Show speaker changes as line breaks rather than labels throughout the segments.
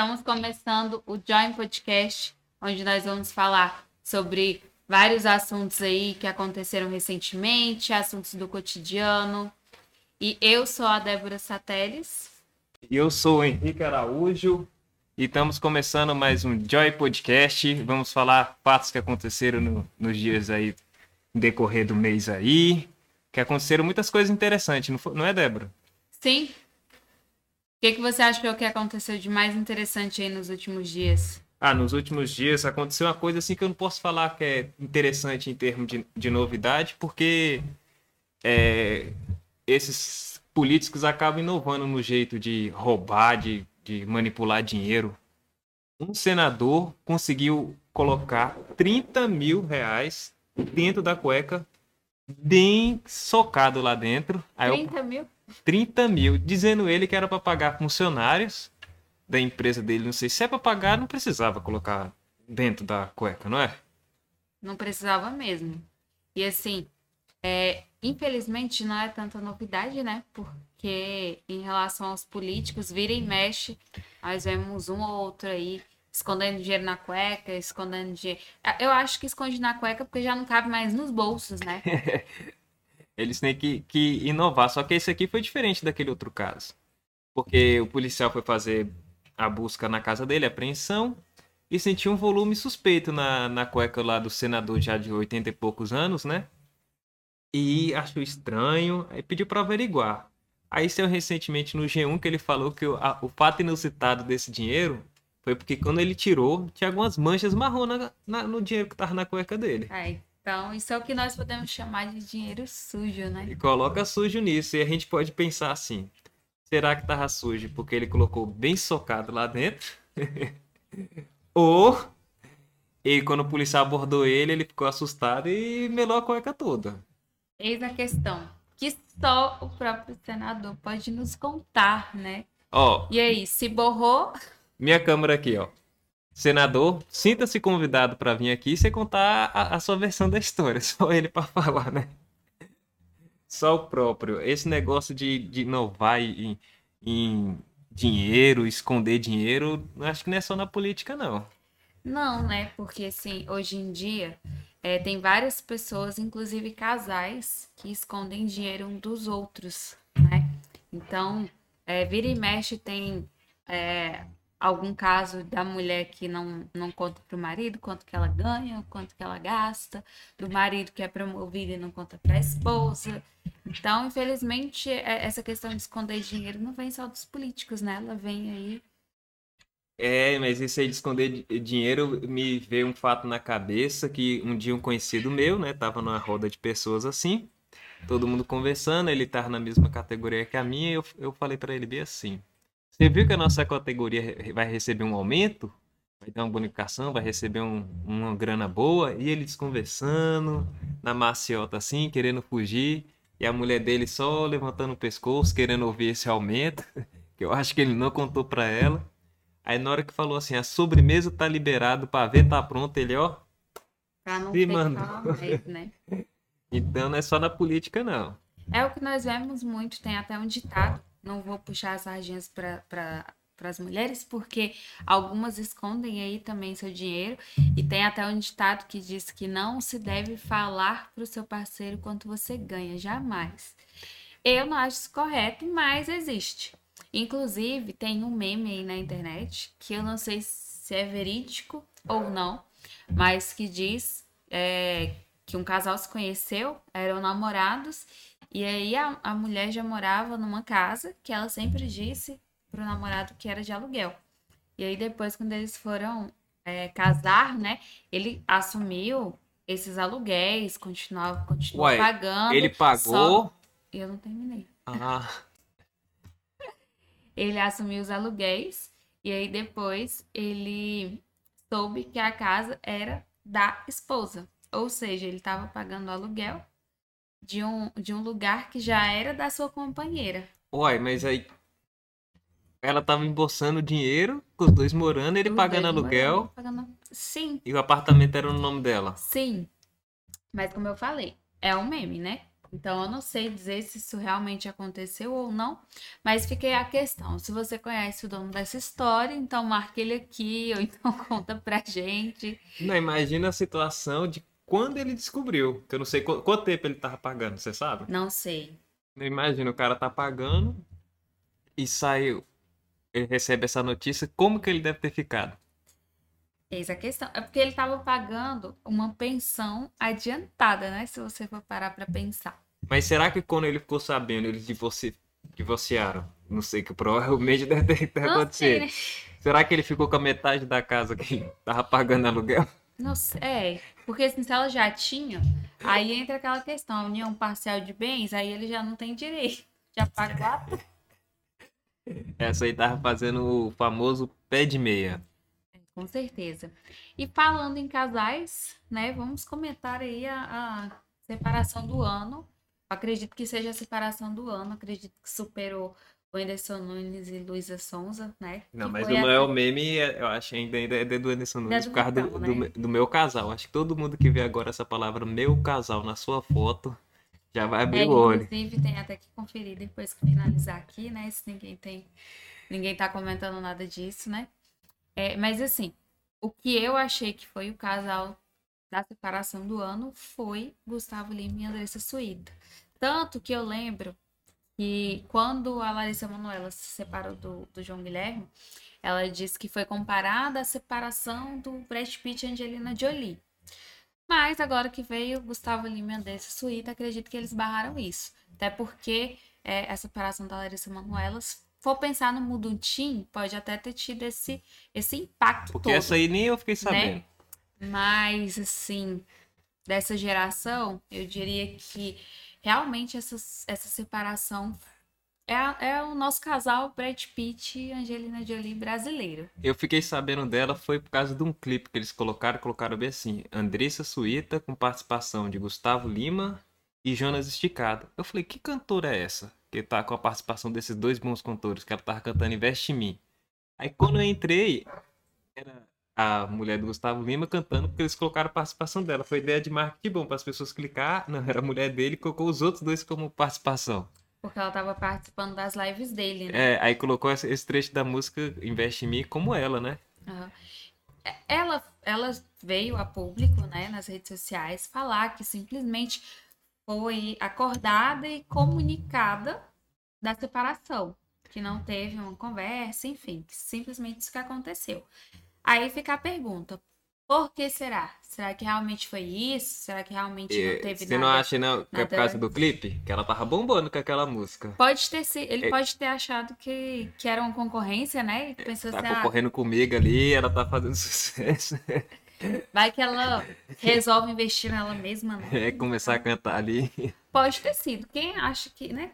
Estamos começando o Join Podcast, onde nós vamos falar sobre vários assuntos aí que aconteceram recentemente, assuntos do cotidiano. E eu sou a Débora Sateles.
E eu sou o Henrique Araújo. E estamos começando mais um Joy Podcast. Vamos falar fatos que aconteceram no, nos dias aí, decorrer do mês aí. Que aconteceram muitas coisas interessantes, não, foi, não é, Débora?
Sim, que, que você achou que aconteceu de mais interessante aí nos últimos dias?
Ah, nos últimos dias aconteceu uma coisa assim que eu não posso falar que é interessante em termos de, de novidade, porque é, esses políticos acabam inovando no jeito de roubar, de, de manipular dinheiro. Um senador conseguiu colocar 30 mil reais dentro da cueca, bem socado lá dentro.
Aí 30 eu... mil?
30 mil, dizendo ele que era para pagar funcionários da empresa dele. Não sei se é para pagar, não precisava colocar dentro da cueca, não é?
Não precisava mesmo. E assim, é, infelizmente não é tanta novidade, né? Porque em relação aos políticos, vira e mexe, nós vemos um ou outro aí escondendo dinheiro na cueca, escondendo dinheiro. Eu acho que esconde na cueca porque já não cabe mais nos bolsos, né?
Eles têm que, que inovar. Só que esse aqui foi diferente daquele outro caso. Porque o policial foi fazer a busca na casa dele, a apreensão, e sentiu um volume suspeito na, na cueca lá do senador já de 80 e poucos anos, né? E achou estranho, aí pediu para averiguar. Aí saiu recentemente no G1 que ele falou que o, a, o fato inusitado desse dinheiro foi porque quando ele tirou, tinha algumas manchas marrom na, na, no dinheiro que tava na cueca dele.
Ai, então, isso é o que nós podemos chamar de dinheiro sujo, né?
E coloca sujo nisso. E a gente pode pensar assim: será que tava sujo porque ele colocou bem socado lá dentro? Ou e quando o policial abordou ele, ele ficou assustado e melou a cueca toda.
Eis a questão. Que só o próprio senador pode nos contar, né?
Ó.
E aí, se borrou?
Minha câmera aqui, ó. Senador, sinta-se convidado para vir aqui e você contar a, a, sua versão da história. Só ele para falar, né? Só o próprio. Esse negócio de, de inovar em, em dinheiro, esconder dinheiro, acho que não é só na política, não.
Não, né? Porque, assim, hoje em dia, é, tem várias pessoas, inclusive casais, que escondem dinheiro um dos outros, né? Então, é, vira e mexe tem é, algum caso da mulher que não, não conta para o marido quanto que ela ganha, quanto que ela gasta, do marido que é promovido e não conta para a esposa. Então, infelizmente, é, essa questão de esconder dinheiro não vem só dos políticos, né? Ela vem aí.
É, mas isso aí de esconder dinheiro me veio um fato na cabeça que um dia um conhecido meu, né, tava numa roda de pessoas assim, todo mundo conversando, ele tava na mesma categoria que a minha, e eu, eu falei para ele bem assim: você viu que a nossa categoria vai receber um aumento? Vai ter uma bonificação, vai receber um, uma grana boa. E eles conversando, na maciota assim, querendo fugir. E a mulher dele só levantando o pescoço, querendo ouvir esse aumento. Que eu acho que ele não contou pra ela. Aí na hora que falou assim, a sobremesa tá liberado para ver, tá pronto, ele ó.
Pra não se mandou. Mais, né?
então não é só na política, não.
É o que nós vemos muito, tem até um ditado não vou puxar as sardinhas para para as mulheres, porque algumas escondem aí também seu dinheiro e tem até um ditado que diz que não se deve falar para o seu parceiro quanto você ganha, jamais. Eu não acho isso correto, mas existe. Inclusive, tem um meme aí na internet que eu não sei se é verídico ou não, mas que diz é, que um casal se conheceu, eram namorados e aí a, a mulher já morava numa casa que ela sempre disse pro namorado que era de aluguel. E aí depois, quando eles foram é, casar, né, ele assumiu esses aluguéis, continuava, continuou Ué, pagando.
Ele pagou? Só...
Eu não terminei.
Ah.
ele assumiu os aluguéis e aí depois ele soube que a casa era da esposa. Ou seja, ele estava pagando aluguel de um, de um lugar que já era da sua companheira.
Uai, mas aí ela tava embolsando dinheiro, com os dois morando, ele os pagando aluguel.
Pagando... Sim.
E o apartamento era no nome dela.
Sim. Mas como eu falei, é um meme, né? Então eu não sei dizer se isso realmente aconteceu ou não, mas fiquei a questão. Se você conhece o dono dessa história, então marque ele aqui ou então conta pra gente.
Não, imagina a situação de quando ele descobriu. Que eu não sei qu- quanto tempo ele tava pagando, você sabe?
Não sei.
Imagina, o cara tá pagando e saiu. Ele recebe essa notícia, como que ele deve ter ficado?
Eis a questão. É porque ele estava pagando uma pensão adiantada, né? Se você for parar pra pensar.
Mas será que quando ele ficou sabendo, eles divorci... divorciaram? Não sei, que provavelmente deve ter,
sei,
acontecido.
né?
Será que ele ficou com a metade da casa que tava pagando aluguel?
Não sei. É, porque assim, se ela já tinha, aí entra aquela questão, a união parcial de bens, aí ele já não tem direito. Já pagou a
Essa aí tava fazendo o famoso pé de meia.
Com certeza. E falando em casais, né? Vamos comentar aí a, a separação do ano. Acredito que seja a separação do ano. Acredito que superou Anderson Nunes e Luísa Sonza, né?
Não,
Que
mas o
a-
maior meme, é- eu acho ainda, ainda é do Anderson Nunes,
do
por causa do,
casal,
do,
né?
do meu casal. Acho que todo mundo que vê agora essa palavra meu casal na sua foto já vai abrir
É,
o olho.
inclusive, tem até que conferir depois que finalizar aqui, né? Se ninguém tem. Ninguém tá comentando nada disso, né? É, mas assim, o que eu achei que foi o casal da separação do ano foi Gustavo Lima e Andressa Suíta. Tanto que eu lembro que quando a Larissa Manoela se separou do, do João Guilherme, ela disse que foi comparada à separação do Brad Pitt e Angelina Jolie. Mas agora que veio Gustavo Lima e Andressa Suíta, acredito que eles barraram isso. Até porque é, a separação da Larissa Manoela, se for pensar no Muduntim, pode até ter tido esse, esse impacto
Porque
todo.
essa aí nem eu fiquei sabendo.
Mas, assim, dessa geração, eu diria que realmente essa, essa separação é, é o nosso casal Brad Pitt e Angelina Jolie brasileiro.
Eu fiquei sabendo dela foi por causa de um clipe que eles colocaram, colocaram bem assim, Andressa Suíta com participação de Gustavo Lima e Jonas Esticado. Eu falei, que cantora é essa? Que tá com a participação desses dois bons cantores, que ela tava cantando Investe em Mim. Aí quando eu entrei, era a mulher do Gustavo Lima cantando, porque eles colocaram a participação dela. Foi ideia de marketing bom para as pessoas clicar. Não, era a mulher dele e colocou os outros dois como participação.
Porque ela tava participando das lives dele, né?
É, aí colocou esse trecho da música Investe em Mim como ela, né?
É, Ela, ela veio a público, né, nas redes sociais, falar que simplesmente foi acordada e comunicada da separação, que não teve uma conversa, enfim, que simplesmente isso que aconteceu. Aí fica a pergunta: por que será? Será que realmente foi isso? Será que realmente
E
não teve
Você não
nada?
acha não, que é por causa do clipe? Que ela tava bombando com aquela música.
Pode ter sido, ele
É.
pode ter achado que, que era uma concorrência, né? E pensou
Tá
assim, ah,
concorrendo comigo ali, ela tá fazendo sucesso.
vai que ela resolve investir nela mesma, né?
É, começar a cantar ali.
Pode ter sido. Quem acha que, né?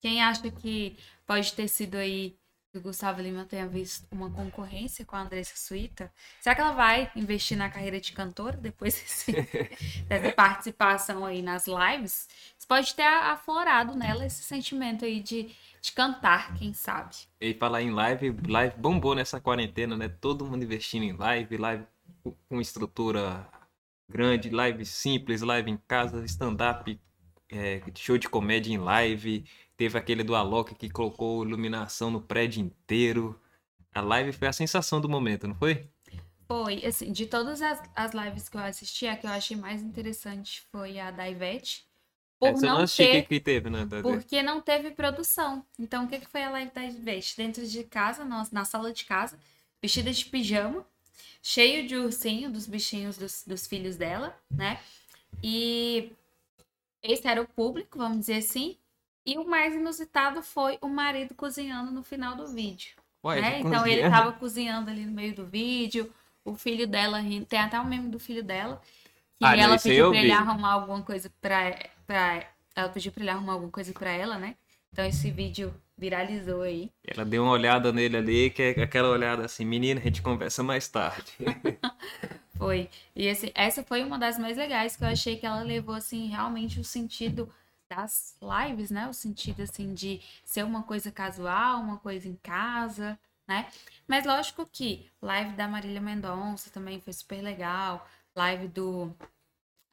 Quem acha que pode ter sido aí que o Gustavo Lima tenha visto uma concorrência com a Andressa Suíta? Será que ela vai investir na carreira de cantora depois desse- dessa participação aí nas lives? Isso pode ter aflorado nela esse sentimento aí de, de cantar, quem sabe?
E falar em live, live bombou nessa quarentena, né? Todo mundo investindo em live, live com- com estrutura grande, live simples, live em casa, stand-up, é, show de comédia em live. Teve aquele do Alok que colocou iluminação no prédio inteiro. A live foi a sensação do momento, não foi?
Foi, assim, de todas as, as lives que eu assisti, a que eu achei mais interessante foi a da Ivete. Por
Essa eu
não ter
que, teve, né?
Porque não teve produção. Então, o que, que foi a live da Ivete? Dentro de casa, na, na sala de casa, vestida de pijama, cheio de ursinho dos bichinhos dos, dos filhos dela, né? E esse era o público, vamos dizer assim. E o mais inusitado foi o marido cozinhando no final do vídeo.
Ué,
né? Então ele
cozinha.
tava cozinhando ali no meio do vídeo, o filho dela rindo. Tem até o meme do filho dela. Que
Ah,
ela pediu pra ele arrumar alguma coisa pra, pra. Ela pediu pra ele arrumar alguma coisa pra ela, né? Então esse vídeo viralizou aí.
Ela deu uma olhada nele ali, que é aquela olhada assim, menina, a gente conversa mais tarde.
Foi. E esse, essa foi uma das mais legais que eu achei que ela levou, assim, realmente o sentido das lives, né? O sentido, assim, de ser uma coisa casual, uma coisa em casa, né? Mas lógico que live da Marília Mendonça também foi super legal. Live do.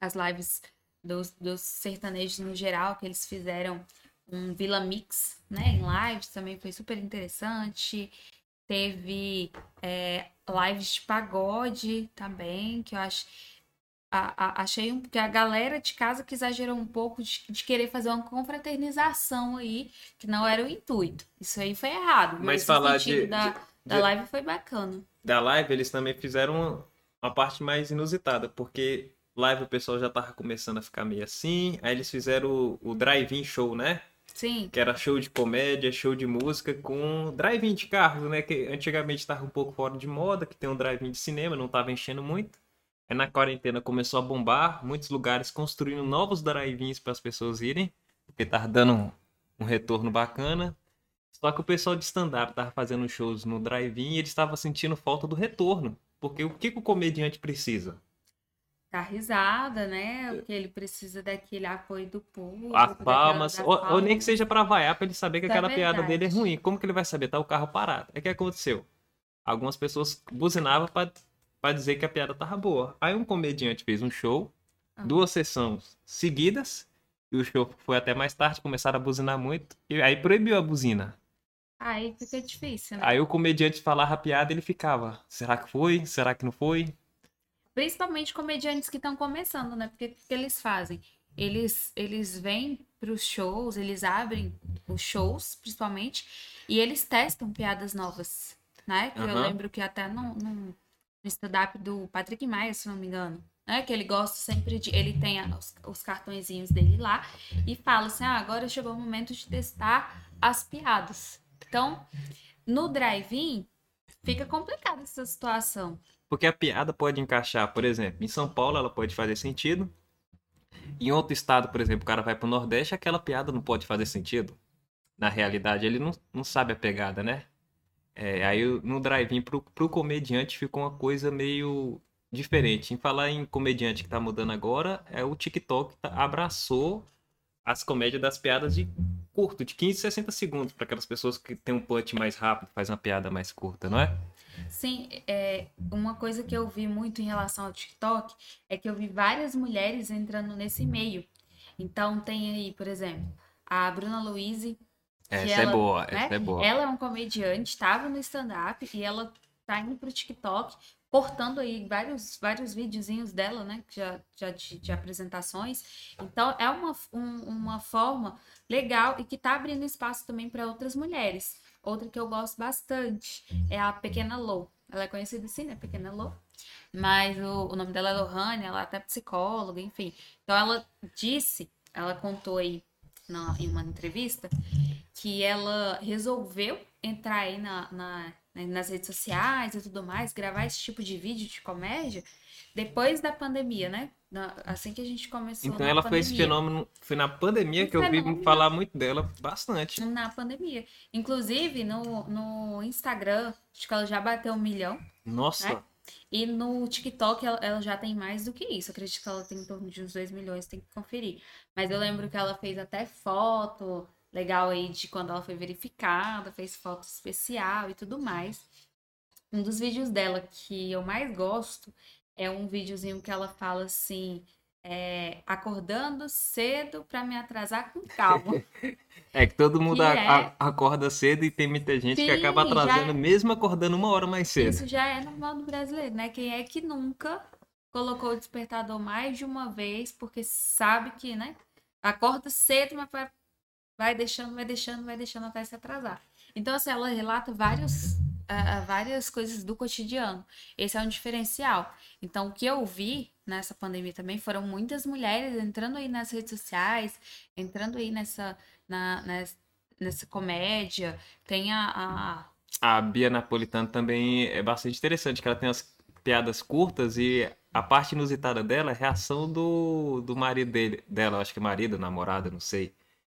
As lives dos, dos sertanejos no geral, que eles fizeram um Vila Mix, né? Em lives também foi super interessante. Teve é, lives de pagode também, que eu acho. A, a, achei um, que a galera de casa que exagerou um pouco de, de, querer fazer uma confraternização aí, que não era o intuito. Isso aí foi errado.
Mas, falar de,
da,
de,
da live foi bacana.
Da live, eles também fizeram uma, uma parte mais inusitada, porque live o pessoal já tava começando a ficar meio assim. Aí eles fizeram o, o drive-in show, né?
Sim.
Que era show de comédia, show de música com drive-in de carros, né? Que antigamente estava um pouco fora de moda, que tem um drive-in de cinema, não estava enchendo muito. Aí na quarentena começou a bombar, muitos lugares construindo novos drive-ins para as pessoas irem, porque tava dando um, um, retorno bacana. Só que o pessoal de stand-up tava fazendo shows no drive-in e eles estavam sentindo falta do retorno. Porque o que, que o comediante precisa?
dar risada, né? Porque ele precisa daquele apoio do público.
As palmas, ou, ou, nem que seja para vaiar, para ele saber que aquela verdade. piada dele é ruim. Como que ele vai saber? Tá o carro parado. É que aconteceu. Algumas pessoas buzinavam para dizer que a piada tava boa. Aí um comediante fez um show, ah. duas sessões seguidas, e o show foi até mais tarde, começaram a buzinar muito, e aí proibiu a buzina.
Aí fica difícil, né?
Aí o comediante falava a piada, ele ficava, será que foi? Será que não foi?
Principalmente comediantes que estão começando, né? Porque o que eles fazem? Eles, eles vêm para os shows, eles abrem os shows, principalmente, e eles testam piadas novas, né? Que uhum. eu lembro que até no, no, no stand-up do Patrick Maia, se não me engano, né? Que ele gosta sempre de. Ele tem os, os cartõezinhos dele lá e fala assim: ah, agora chegou o momento de testar as piadas. Então, no drive-in, fica complicada essa situação.
Porque a piada pode encaixar, por exemplo, em São Paulo ela pode fazer sentido. Em outro estado, por exemplo, o cara vai pro Nordeste, aquela piada não pode fazer sentido. Na realidade, ele não, não sabe a pegada, né? É, aí no drive-in pro, pro comediante ficou uma coisa meio diferente. Em falar em comediante que tá mudando agora, é o TikTok tá, abraçou as comédias das piadas de curto, de 15, 60 segundos, para aquelas pessoas que tem um punch mais rápido, faz uma piada mais curta, não é?
Sim, é, uma coisa que eu vi muito em relação ao TikTok é que eu vi várias mulheres entrando nesse meio. Então tem aí, por exemplo, a Bruna Louise.
Essa é ela, é boa, né? essa é boa.
Ela é uma comediante, estava no stand-up e ela tá indo pro TikTok, cortando aí vários, vários videozinhos dela, né? Já, já de, de apresentações. Então é uma, um, uma forma legal e que tá abrindo espaço também para outras mulheres. Outra que eu gosto bastante é a Pequena Lou. Ela é conhecida assim, né? Pequena Lou. Mas o, o nome dela é Lohane, ela é até psicóloga, enfim. Então ela disse, ela contou aí na, em uma entrevista, que ela resolveu entrar aí na, na, nas redes sociais e tudo mais, gravar esse tipo de vídeo de comédia depois da pandemia, né? Assim que a gente começou.
Então ela pandemia. foi esse fenômeno, foi na pandemia que eu vi falar muito dela bastante.
Na pandemia. Inclusive no, no Instagram, acho que ela já bateu um milhão.
Nossa! Né?
E no TikTok ela, ela, já tem mais do que isso. acredito que ela tem em torno de uns 2 milhões, tem que conferir. Mas eu lembro que ela fez até foto legal aí de quando ela foi verificada, fez foto especial e tudo mais. Um dos vídeos dela que eu mais gosto é um videozinho que ela fala assim: é, acordando cedo para me atrasar com calma.
é que todo mundo que a, é... acorda cedo e tem muita gente Sim, que acaba atrasando, é... mesmo acordando uma hora mais cedo.
Isso já é normal do brasileiro, né? Quem é que nunca colocou o despertador mais de uma vez, porque sabe que, né? Acorda cedo, mas vai, deixando, vai deixando, vai deixando até se atrasar. Então, assim, ela relata vários uh, várias coisas do cotidiano. Esse é um diferencial. Então, o que eu vi nessa pandemia também foram muitas mulheres entrando aí nas redes sociais, entrando aí nessa, na, nessa, nessa comédia. Tem a, a.
A Bia Napolitano também é bastante interessante, que ela tem as piadas curtas e a parte inusitada dela é a reação do, do marido dele, dela, acho que marido, namorada, não sei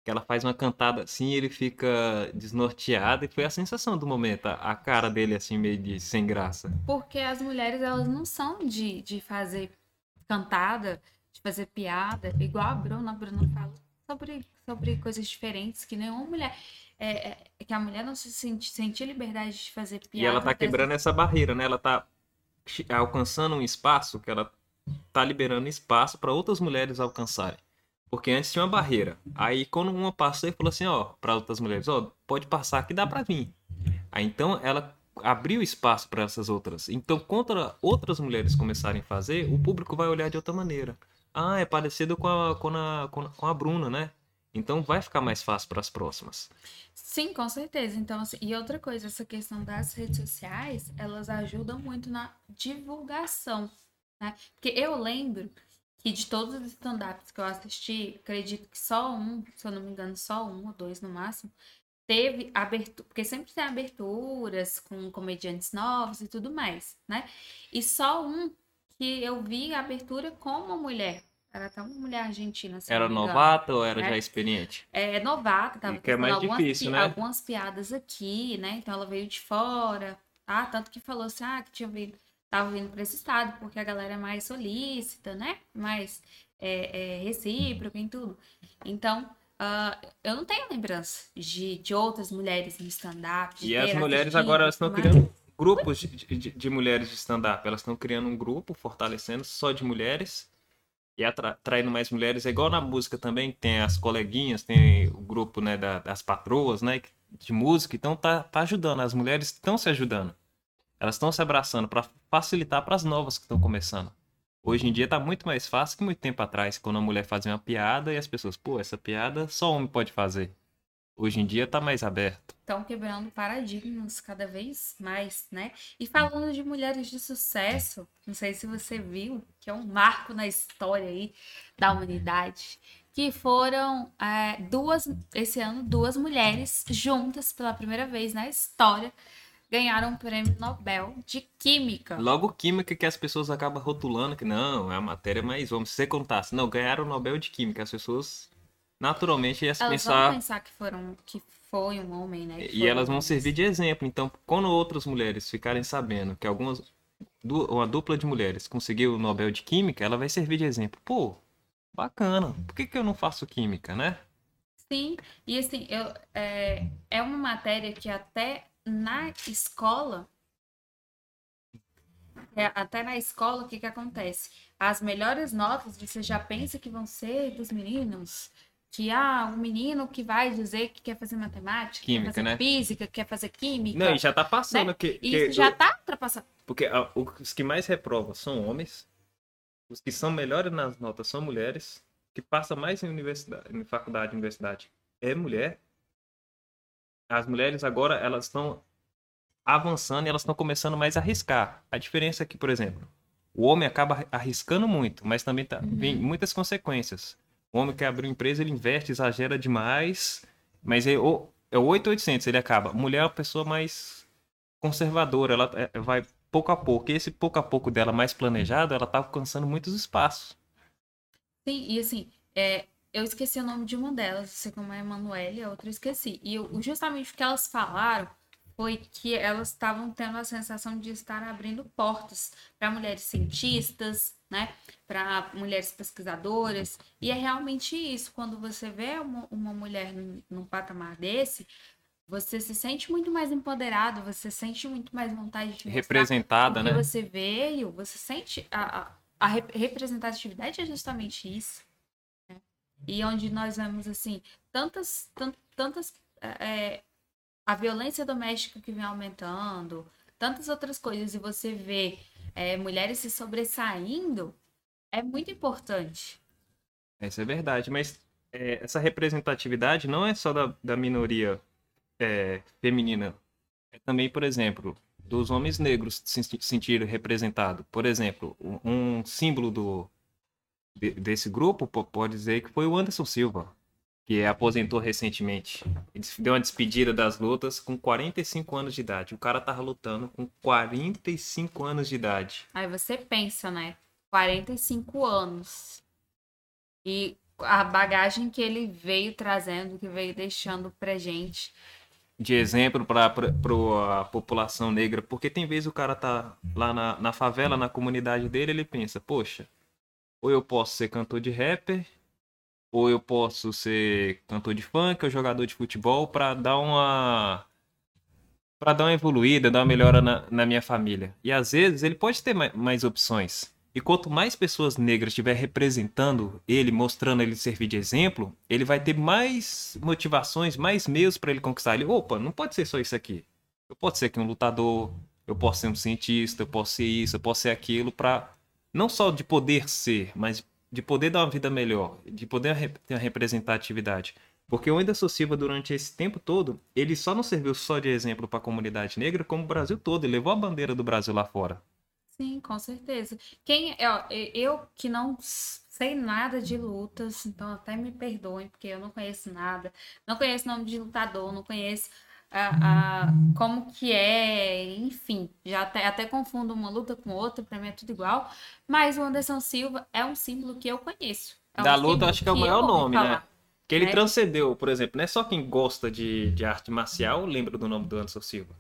que ela faz uma cantada assim ele fica desnorteado e foi a sensação do momento, a cara dele assim meio de sem graça.
Porque as mulheres elas não são de, de fazer cantada, de fazer piada, igual a Bruna, a Bruna fala sobre, sobre coisas diferentes que nenhuma mulher é, é, que a mulher não se sente, sente liberdade de fazer piada.
E ela tá quebrando essa barreira, né? Ela tá alcançando um espaço que ela tá liberando espaço para outras mulheres alcançarem. Porque antes tinha uma barreira. Aí quando uma passou, ele falou assim, ó, para outras mulheres, ó, pode passar que dá para vir. Aí então ela abriu espaço para essas outras. Então, quando outras mulheres começarem a fazer, o público vai olhar de outra maneira. Ah, é parecido com a, com a, com a Bruna, né? Então vai ficar mais fácil para as próximas.
Sim, com certeza. Então, assim, e outra coisa, essa questão das redes sociais, elas ajudam muito na divulgação, né? Porque eu lembro que de todos os stand-ups que eu assisti, acredito que só um, se eu não me engano, só um ou dois no máximo, teve abertura, porque sempre tem aberturas com comediantes novos e tudo mais, né? E só um que eu vi a abertura com uma mulher. Era até uma mulher argentina.
era novata ou era né? já experiente?
É, novata, tava
que é mais algumas, difícil, né?
algumas piadas aqui, né? Então ela veio de fora, tá? Tanto que falou assim, ah, que tinha vindo, tava vindo para esse estado, porque a galera é mais solícita, né? Mais é, é, recíproca em tudo. Então, Uh, eu não tenho lembrança de, de outras mulheres no stand-up.
E as mulheres agora estão criando grupos de, de, de mulheres de stand-up. Elas estão criando um grupo, fortalecendo só de mulheres e atraindo mais mulheres. É igual na música também, tem as coleguinhas, tem o grupo né, da, das patroas né, de música. Então tá, tá ajudando. As mulheres estão se ajudando. Elas estão se abraçando para facilitar para as novas que estão começando. Hoje em dia tá muito mais fácil que muito tempo atrás, quando a mulher fazia uma piada e as pessoas, pô, essa piada só homem pode fazer. Hoje em dia tá mais aberto.
Estão quebrando paradigmas cada vez mais, né? E falando de mulheres de sucesso, não sei se você viu, que é um marco na história aí da humanidade, que foram é, duas, esse ano, duas mulheres juntas pela primeira vez na história ganharam um prêmio Nobel de Química.
Logo Química que as pessoas acabam rotulando que não, é a matéria mais vamos se você contasse. Não, ganharam o Nobel de Química. As pessoas naturalmente iam
elas
pensar...
vão pensar que foram que foi um homem, né?
E elas vão servir de exemplo. Então, quando outras mulheres ficarem sabendo que algumas uma dupla de mulheres conseguiu o Nobel de Química, ela vai servir de exemplo. Pô, bacana. Por que, que eu não faço química, né?
Sim, e assim, eu, é, é uma matéria que até na escola, é, até na escola, o que, que acontece? As melhores notas você já pensa que vão ser dos meninos. Que ah, o menino que vai dizer que quer fazer matemática,
química,
quer fazer
né?
física, quer fazer química.
Não, e já tá passando.
Né?
Que, que,
Isso já tá ultrapassando.
Porque a, os que mais reprovam são homens, os que são melhores nas notas são mulheres, que passa mais em universidade, em faculdade, universidade é mulher, as mulheres agora elas estão avançando e elas estão começando mais a arriscar. A diferença é que, por exemplo, o homem acaba arriscando muito, mas também tá, uhum. vem muitas consequências. O homem que abre uma empresa, ele investe, exagera demais, mas é o, é o 8,800, ele acaba. Mulher é uma pessoa mais conservadora, ela é, vai pouco a pouco. E esse pouco a pouco dela mais planejado, ela tá alcançando muitos espaços.
Sim, e assim, é, eu esqueci o nome de uma delas, sei como é Emanuele, a outra eu esqueci. E eu, justamente o que elas falaram foi que elas estavam tendo a sensação de estar abrindo portas para mulheres cientistas, né, para mulheres pesquisadoras. E é realmente isso. Quando você vê uma, uma mulher num, num patamar desse, você se sente muito mais empoderado, você sente muito mais vontade de
representada, né?
Você veio, você sente a, a, a representatividade é justamente isso e onde nós vemos assim tantas tantas é, a violência doméstica que vem aumentando tantas outras coisas e você vê é, mulheres se sobressaindo é muito importante.
Isso é verdade mas é, essa representatividade não é só da, da minoria é, feminina. É também por exemplo dos homens negros se sentir representado. Por exemplo um símbolo do de, desse grupo, pode dizer que foi o Anderson Silva, que aposentou recentemente. Ele deu uma despedida das lutas com 45 anos de idade. O cara tava lutando com 45 anos de idade.
Aí você pensa, né? 45 anos. E a bagagem que ele veio trazendo, que veio deixando pra gente.
De exemplo para a população negra, porque tem vezes o cara tá lá na, na favela, na comunidade dele, ele pensa, poxa, ou eu posso ser cantor de rapper, ou eu posso ser cantor de funk ou jogador de futebol para dar uma para dar uma evoluída, dar uma melhora na, na, minha família. E às vezes ele pode ter mais, mais opções. E quanto mais pessoas negras estiver representando ele, mostrando ele servir de exemplo, ele vai ter mais motivações, mais meios para ele conquistar. Ele, opa, não pode ser só isso aqui. Eu posso ser aqui um lutador, eu posso ser um cientista, eu posso ser isso, eu posso ser aquilo, para não só de poder ser, mas de poder dar uma vida melhor, de poder ter uma representatividade. Porque o Anderson Silva, durante esse tempo todo, ele só não serviu só de exemplo para a comunidade negra, como o Brasil todo. Ele levou a bandeira do Brasil lá fora.
Sim, com certeza. Quem eu, eu que não sei nada de lutas, então até me perdoem, porque eu não conheço nada. Não conheço nome de lutador, não conheço a, a, como que é, enfim, já até, até confundo uma luta com outra, para mim é tudo igual. Mas o Anderson Silva é um símbolo que eu conheço. É um
da luta, acho que é o maior nome, né? Que ele é. transcendeu, por exemplo, não é só quem gosta de, de arte marcial lembra do nome do Anderson Silva.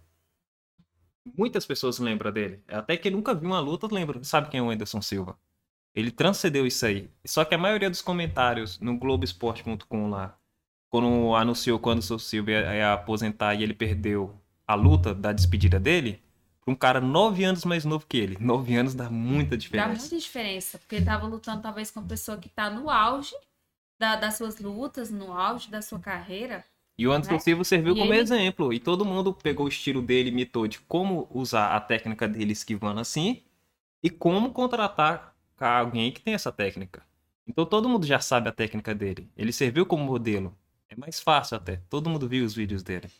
Muitas pessoas lembram dele. Até quem nunca viu uma luta lembra. Sabe quem é o Anderson Silva? Ele transcendeu isso aí. Só que a maioria dos comentários no Globoesporte.com lá, quando anunciou que o Anderson Silva ia, ia aposentar e ele perdeu a luta da despedida dele, um cara nove anos mais novo que ele. Nove anos dá muita diferença.
Dá muita diferença, porque ele tava lutando talvez com uma pessoa que tá no auge da, das suas lutas, no auge da sua carreira.
E o Anderson né? Silva serviu e como ele... exemplo. E todo mundo pegou o estilo dele, imitou de como usar a técnica dele esquivando assim e como contratar alguém que tem essa técnica. Então todo mundo já sabe a técnica dele. Ele serviu como modelo. É mais fácil até. Todo mundo viu os vídeos dele.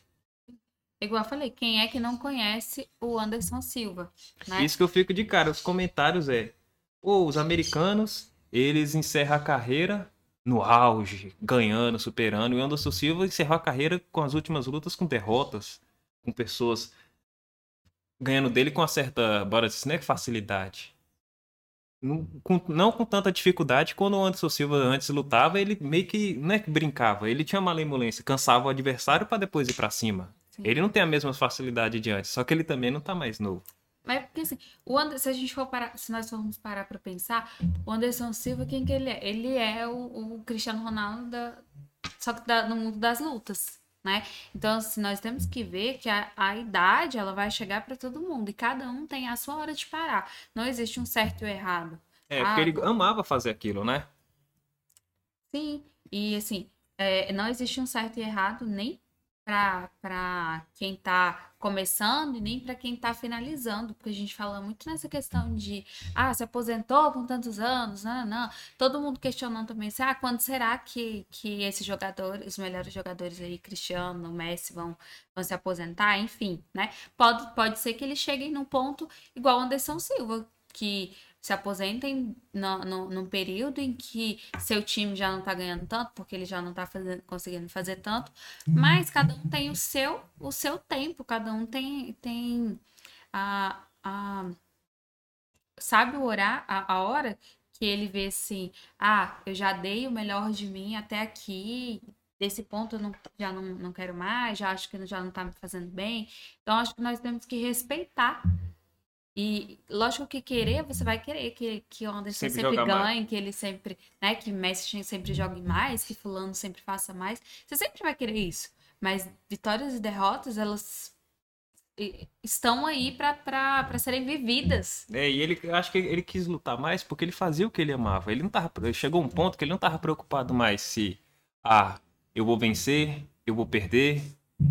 Igual eu falei, quem é que não conhece o Anderson Silva? Né?
Isso que eu fico de cara. Os comentários é: pô, os americanos, eles encerram a carreira no auge, ganhando, superando. E o Anderson Silva encerrou a carreira com as últimas lutas com derrotas, com pessoas ganhando dele com uma certa, bora dizer, né, facilidade. Não com, não com tanta dificuldade, quando o Anderson Silva antes lutava, ele meio que, não é que brincava, ele tinha malemolência, cansava o adversário para depois ir para cima. Sim. Ele não tem a mesma facilidade de antes, só que ele também não tá mais novo.
Mas porque assim, o Anderson, se a gente for parar, se nós formos parar para pensar, o Anderson Silva, quem que ele é? Ele é o, o Cristiano Ronaldo da, só que da, no mundo das lutas, né? Então, assim, nós temos que ver que a, a idade, ela vai chegar para todo mundo e cada um tem a sua hora de parar. Não existe um certo e errado.
É, porque ah, ele amava fazer aquilo, né?
Sim, e assim, é, não existe um certo e errado nem para quem está começando e nem para quem está finalizando, porque a gente fala muito nessa questão de ah, se aposentou com tantos anos, não, não. Todo mundo questionando também se ah, quando será que, que esses jogadores, os melhores jogadores aí, Cristiano, Messi, vão, vão se aposentar, enfim, né? Pode, pode ser que eles cheguem num ponto igual Anderson Silva, que se aposentem no, no, num período em que seu time já não tá ganhando tanto, porque ele já não tá fazendo, conseguindo fazer tanto, mas cada um tem o seu, o seu tempo, cada um tem, tem a, a sabe orar a, a hora que ele vê assim, ah, eu já dei o melhor de mim até aqui, desse ponto eu não, já não, não quero mais, já acho que já não tá me fazendo bem. Então, acho que nós temos que respeitar e lógico que querer, você vai querer que, que o Anderson sempre, sempre ganhe, mais. que ele sempre, né, que Messi sempre jogue mais, que fulano sempre faça mais. Você sempre vai querer isso. Mas vitórias e derrotas, elas estão aí para serem vividas.
É, e ele acho que ele quis lutar mais porque ele fazia o que ele amava. Ele não tava, chegou um ponto que ele não estava preocupado mais se ah, eu vou vencer, eu vou perder,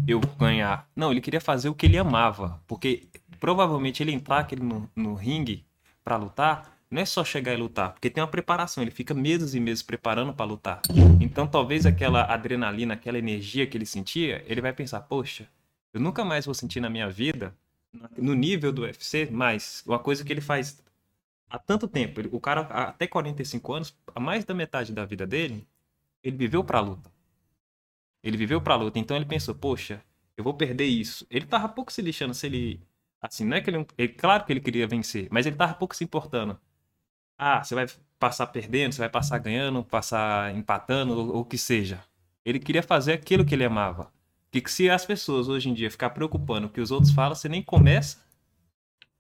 eu ganhar. Não, ele queria fazer o que ele amava, porque provavelmente ele entrar aquele no, no ringue para lutar, não é só chegar e lutar, porque tem uma preparação, ele fica meses e meses preparando para lutar. Então talvez aquela adrenalina, aquela energia que ele sentia, ele vai pensar, poxa, eu nunca mais vou sentir na minha vida, no nível do UFC, mais uma coisa que ele faz há tanto tempo. O cara, até 45 anos, a mais da metade da vida dele, ele viveu pra luta. Ele viveu pra luta. Então ele pensou, poxa, eu vou perder isso. Ele tava pouco se lixando se ele Assim, não é que ele, ele, Claro que ele queria vencer, mas ele tava pouco se importando. Ah, você vai passar perdendo, você vai passar ganhando, passar empatando, ou o que seja. Ele queria fazer aquilo que ele amava. Que, que se as pessoas hoje em dia ficar preocupando o que os outros falam, você nem começa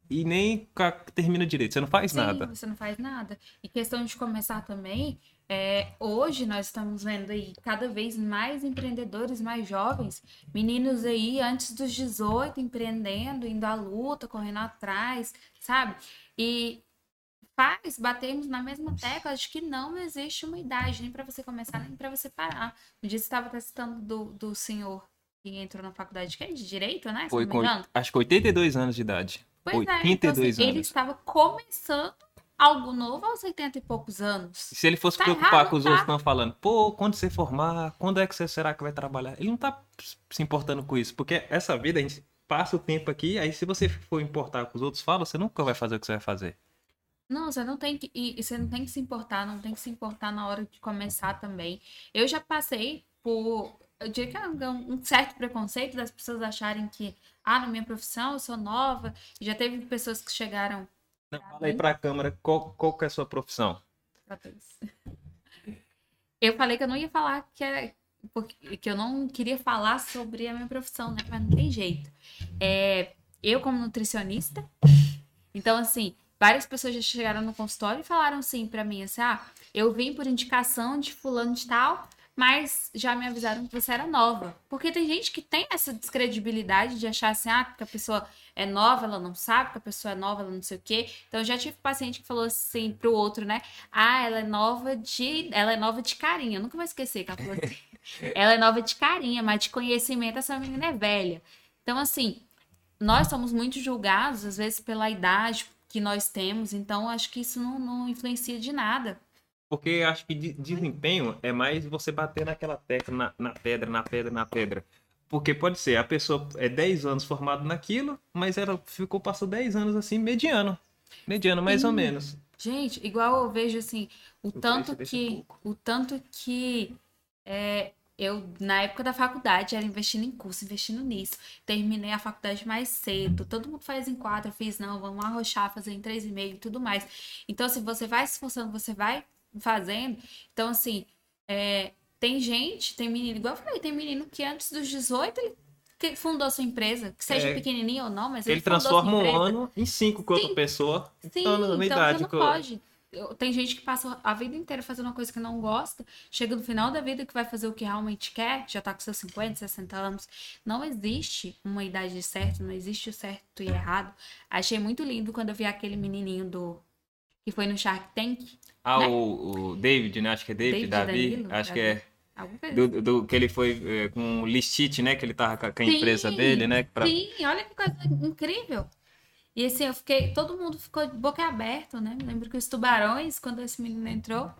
e nem termina direito. Você não faz
Sim,
nada.
Você não faz nada. E questão de começar também, é, hoje nós estamos vendo aí cada vez mais empreendedores mais jovens, meninos aí antes dos 18 empreendendo, indo à luta, correndo atrás, sabe? E faz batermos na mesma tecla de que não existe uma idade, nem para você começar, nem para você parar. Um dia você estava testando do, do senhor que entrou na faculdade de, de Direito, né?
Foi com, acho que 82 anos de idade.
Pois
82
é, então, assim,
anos.
ele estava começando algo novo aos 80 e poucos anos.
Se ele fosse
Tá
preocupar
errado,
com os
tá?
outros estão falando, pô, quando você formar, quando é que você será que vai trabalhar? Ele não tá se importando com isso, porque essa vida a gente passa o tempo aqui, aí se você for importar com os outros falam, você nunca vai fazer o que você vai fazer.
Não, você não tem que. E você não tem que se importar, não tem que se importar na hora de começar também. Eu já passei por. Eu diria que é um um certo preconceito das pessoas acharem que, ah, na minha profissão eu sou nova. E já teve pessoas que chegaram.
Não, fala aí pra câmera qual, qual que é a sua profissão.
Eu falei que eu não ia falar que era. porque- Que eu não queria falar sobre a minha profissão, né? Mas não tem jeito. É, eu, como nutricionista, então, assim, várias pessoas já chegaram no consultório e falaram assim pra mim, assim, ah, eu vim por indicação de fulano de tal, mas já me avisaram que você era nova. Porque tem gente que tem essa descredibilidade de achar assim, ah, que a pessoa é nova, ela não sabe, que a pessoa é nova, ela não sei o quê. Então, já tive paciente que falou assim pro outro, né? Ah, ela é nova de. Ela é nova de carinha. Eu nunca vou esquecer que ela falou assim. ela é nova de carinha, mas de conhecimento essa menina é velha. Então, assim, nós somos muito julgados, às vezes, pela idade que nós temos, então acho que isso não, não influencia de nada.
Porque eu acho que de- desempenho é mais você bater naquela tecla, na, na pedra, na pedra, na pedra. Porque pode ser, a pessoa é 10 anos formada naquilo, mas ela ficou, passou 10 anos assim, mediano. Mediano, mais ou
Sim.
menos.
Gente, igual eu vejo assim, o tanto que,
pouco.
o tanto que é, eu, na época da faculdade, era investindo em curso, investindo nisso. Terminei a faculdade mais cedo. Todo mundo faz em quatro, eu fiz, não, vamos arrochar, fazer em três e meio e tudo mais. Então, assim, você vai se esforçando, você vai fazendo. Então, assim, é, tem gente, tem menino, igual eu falei, tem menino que antes dos 18 ele que fundou sua empresa, que seja
É.
pequenininho ou não, mas ele,
Ele transforma um ano em 5 com outra pessoa.
Sim,
Então, na
então
idade
você não pode. Tem gente que passa a vida inteira fazendo uma coisa que não gosta, chega no final da vida que vai fazer o que realmente quer, já tá com seus 50, 60 anos. Não existe uma idade certa, não existe o certo e errado. Achei muito lindo quando eu vi aquele menininho do que foi no Shark Tank.
Ah,
Né?
o, o David, né? Acho que é David,
David
Davi.
Danilo,
acho que é.
Alguma coisa
Do, do- que ele foi é, com o Listite, né? Que ele tava com a, a
Sim,
empresa dele, né? pra-
Sim, olha que coisa incrível. E assim, eu fiquei. Todo mundo ficou de boca aberta, né? Me lembro que os tubarões, quando esse menino entrou.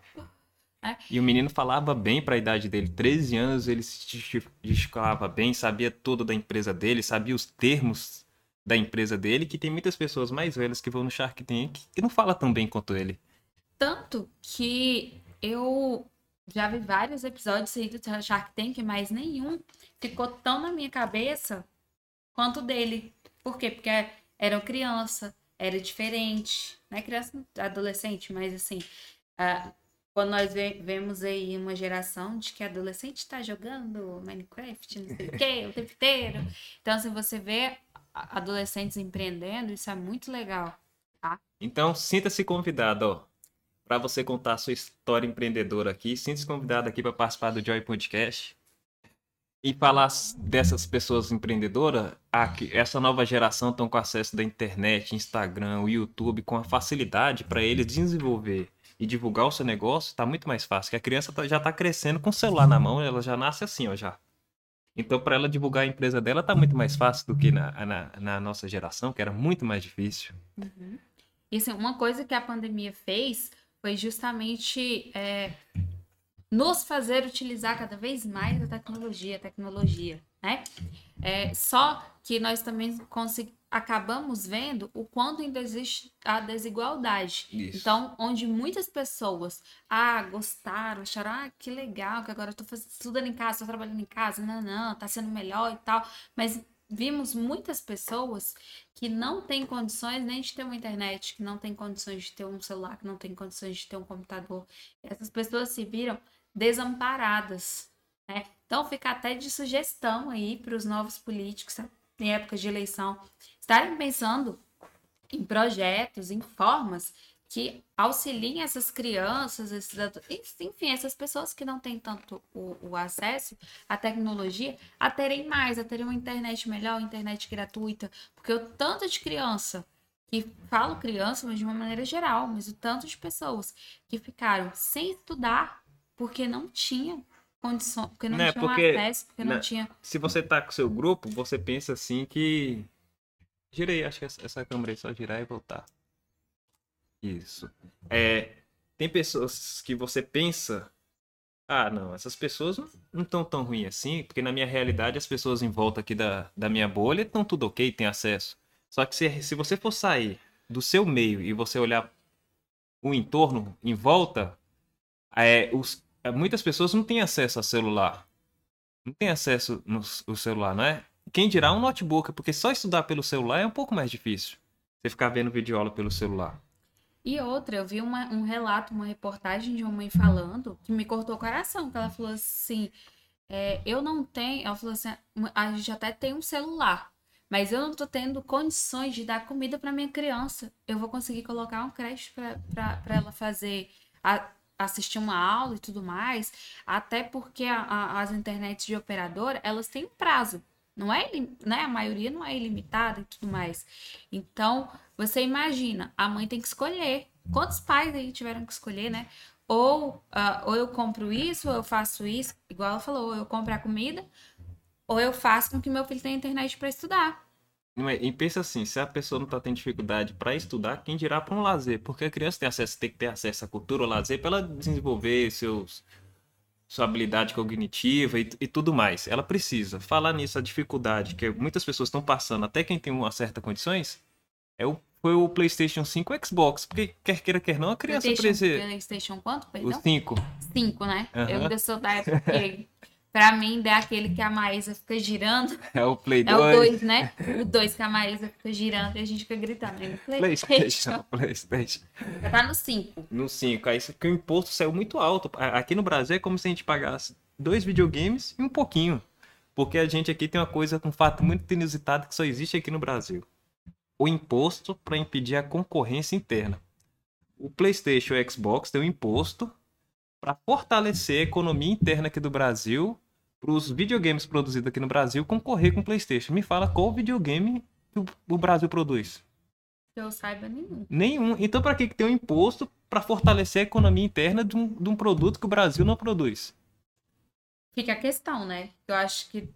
E o menino falava bem pra idade dele. 13 anos, ele se descolava bem, sabia tudo da empresa dele, sabia os termos da empresa dele, que tem muitas pessoas mais velhas que vão no Shark Tank que não fala tão bem quanto ele.
Tanto que eu já vi vários episódios aí do Shark Tank, mas nenhum ficou tão na minha cabeça quanto dele. Por quê? Porque era criança, era diferente, não é criança, adolescente, mas assim, ah, quando nós ve- vemos aí uma geração de que adolescente está jogando Minecraft, não sei o quê, o tempo inteiro. Então, assim, você vê adolescentes empreendendo, isso é muito legal.
Então, sinta-se convidado, ó, para você contar a sua história empreendedora aqui. Sinta-se convidado aqui para participar do Joy Podcast e falar dessas pessoas empreendedoras. Essa nova geração estão com acesso da internet, Instagram, YouTube, com a facilidade para eles desenvolver e divulgar o seu negócio. Está muito mais fácil. Que a criança tá- já está crescendo com o celular na mão, ela já nasce assim, ó, já. Então, para ela divulgar a empresa dela, tá muito mais fácil do que na, na, na nossa geração, que era muito mais difícil.
E assim, uma coisa que a pandemia fez foi justamente é, nos fazer utilizar cada vez mais a tecnologia, a tecnologia, né? É, só que nós também acabamos vendo o quanto ainda existe a desigualdade.
Isso.
Então, onde muitas pessoas, ah, gostaram, acharam, ah, que legal, que agora eu tô faz- estudando em casa, tô trabalhando em casa, não, não, tá sendo melhor e tal. Mas vimos muitas pessoas que não têm condições nem de ter uma internet, que não têm condições de ter um celular, que não têm condições de ter um computador. Essas pessoas se viram desamparadas, né? Então fica até de sugestão aí para os novos políticos, em época de eleição, estarem pensando em projetos, em formas que auxiliem essas crianças, esses enfim, essas pessoas que não têm tanto o, o acesso à tecnologia, a terem mais, a terem uma internet melhor, internet gratuita, porque o tanto de criança que falo criança, mas de uma maneira geral, mas o tanto de pessoas que ficaram sem estudar porque não tinha condição, porque não
Né,
tinham
porque,
acesso, porque não
né,
tinha.
Se você tá com seu grupo, você pensa assim que. Girei, acho que essa, essa câmera aí, só girar e voltar. Isso. É, tem pessoas que você pensa. Ah, não, essas pessoas não estão tão ruins assim, porque na minha realidade as pessoas em volta aqui da, da minha bolha estão tudo ok, tem acesso. Só que se, se você for sair do seu meio e você olhar o entorno em volta, é, os, é, muitas pessoas não têm acesso a celular. Não tem acesso no celular, não é? Quem dirá um notebook, porque só estudar pelo celular é um pouco mais difícil. Você ficar vendo videoaula pelo celular.
E outra, eu vi uma- um relato, uma reportagem de uma mãe falando que me cortou o coração, que ela falou assim, é, eu não tenho, ela falou assim, a gente até tem um celular, mas eu não tô tendo condições de dar comida para minha criança. Eu vou conseguir colocar um crédito para ela fazer, a- assistir uma aula e tudo mais, até porque a- a- as internets de operadora, elas têm prazo. Não é, né? A maioria não é ilimitada e tudo mais. Então, você imagina, a mãe tem que escolher. Quantos pais aí tiveram que escolher, né? Ou, ah, ou eu compro isso, ou eu faço isso, igual ela falou, ou eu compro a comida, ou eu faço com que meu filho tenha internet para estudar.
É? E pensa assim, se a pessoa não tá tendo dificuldade para estudar, quem dirá para um lazer? Porque a criança tem acesso, tem que ter acesso à cultura, ao lazer, para ela desenvolver seus sua habilidade cognitiva e, e tudo mais. Ela precisa. Falar nisso, a dificuldade que muitas pessoas estão passando, até quem tem uma certa condições, é o, foi o PlayStation 5 e o Xbox. Porque quer queira, quer não, a criança
PlayStation,
precisa.
PlayStation quanto,
O
perdão?
5.
Cinco, né?
Aham.
Eu ainda sou da época que, pra mim, é aquele que a Maísa fica girando.
É o Play
É o
2.
2, né? O 2 que a Maísa fica girando e a gente fica gritando.
PlayStation. PlayStation.
Já tá no 5.
No 5. Aí que o imposto saiu muito alto. Aqui no Brasil é como se a gente pagasse dois videogames e um pouquinho. Porque a gente aqui tem uma coisa, um fato muito inusitado que só existe aqui no Brasil. O imposto para impedir a concorrência interna. O PlayStation e o Xbox tem um imposto para fortalecer a economia interna aqui do Brasil, para os videogames produzidos aqui no Brasil concorrer com o PlayStation. Me fala qual videogame que o- o Brasil produz?
Que eu saiba nenhum.
Nenhum. Então, para que tem um imposto para fortalecer a economia interna de um, de um produto que o Brasil não produz?
Fica a questão, né? Eu acho que.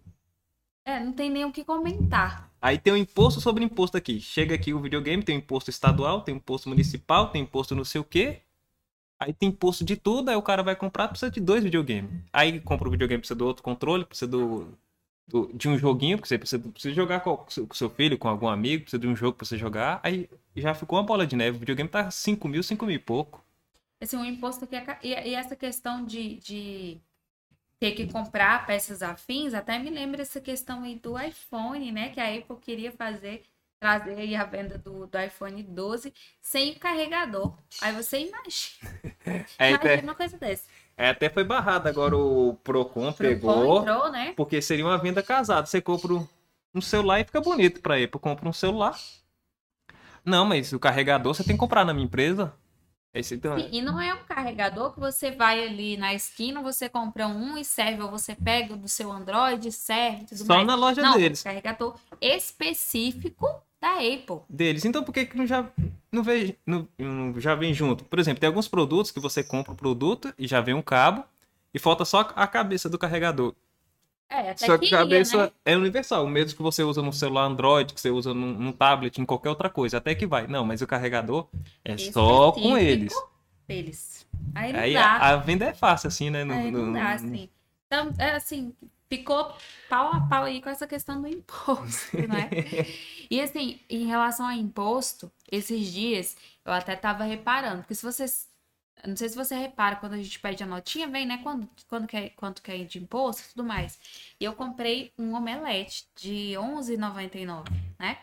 É, não tem nem o que comentar.
Aí tem um imposto sobre imposto aqui. Chega aqui o videogame, tem um imposto estadual, tem um imposto municipal, tem imposto não sei o quê. Aí tem imposto de tudo, aí o cara vai comprar, precisa de dois videogames. Aí compra o videogame, precisa do outro controle, precisa do, do- de um joguinho, porque você precisa, precisa jogar com, o seu- filho, com algum amigo, precisa de um jogo pra você jogar. Aí já ficou uma bola de neve. O videogame tá 5 mil, 5 mil e pouco.
Assim, o imposto aqui é. E, e essa questão de, de ter que comprar peças afins, até me lembra essa questão aí do iPhone, né? Que a Apple queria fazer, trazer aí a venda do, do iPhone 12 sem o carregador. Aí você imagina.
Aí
imagina
até,
uma coisa dessa.
é, até foi barrado. Agora o Procon
Procon
pegou.
entrou, né?
Porque seria uma venda casada. Você compra um- um celular e fica bonito pra Apple. Compra um celular. Não, mas o carregador você tem que comprar na minha empresa. Esse, então,
E, e não é um carregador que você vai ali na esquina, você compra um e serve, ou você pega o do seu Android, serve, tudo
só
mais.
na loja
Não,
deles.
carregador específico da Apple.
Deles. Então por que, que não já não vem, não, não já vem junto? Por exemplo, tem alguns produtos que você compra o produto e já vem um cabo e falta só a cabeça do carregador.
É, até
Só que a
ia,
cabeça
né?
é universal. O mesmo que você usa no celular Android, que você usa num, num tablet, em qualquer outra coisa. Até que vai. Não, mas o carregador é só com eles.
Deles. Aí
Aí
dá.
a, a venda é fácil, assim, né? No-
Aí não
no-
dá, assim. Então, é assim, ficou pau a pau aí com essa questão do imposto, né? E assim, em relação ao imposto, esses dias eu até tava reparando, porque se vocês. Não sei se você repara, quando a gente pede a notinha, vem, né? Quando, quando quer, quanto quer de imposto e tudo mais. E eu comprei um omelete de R$11,99, né?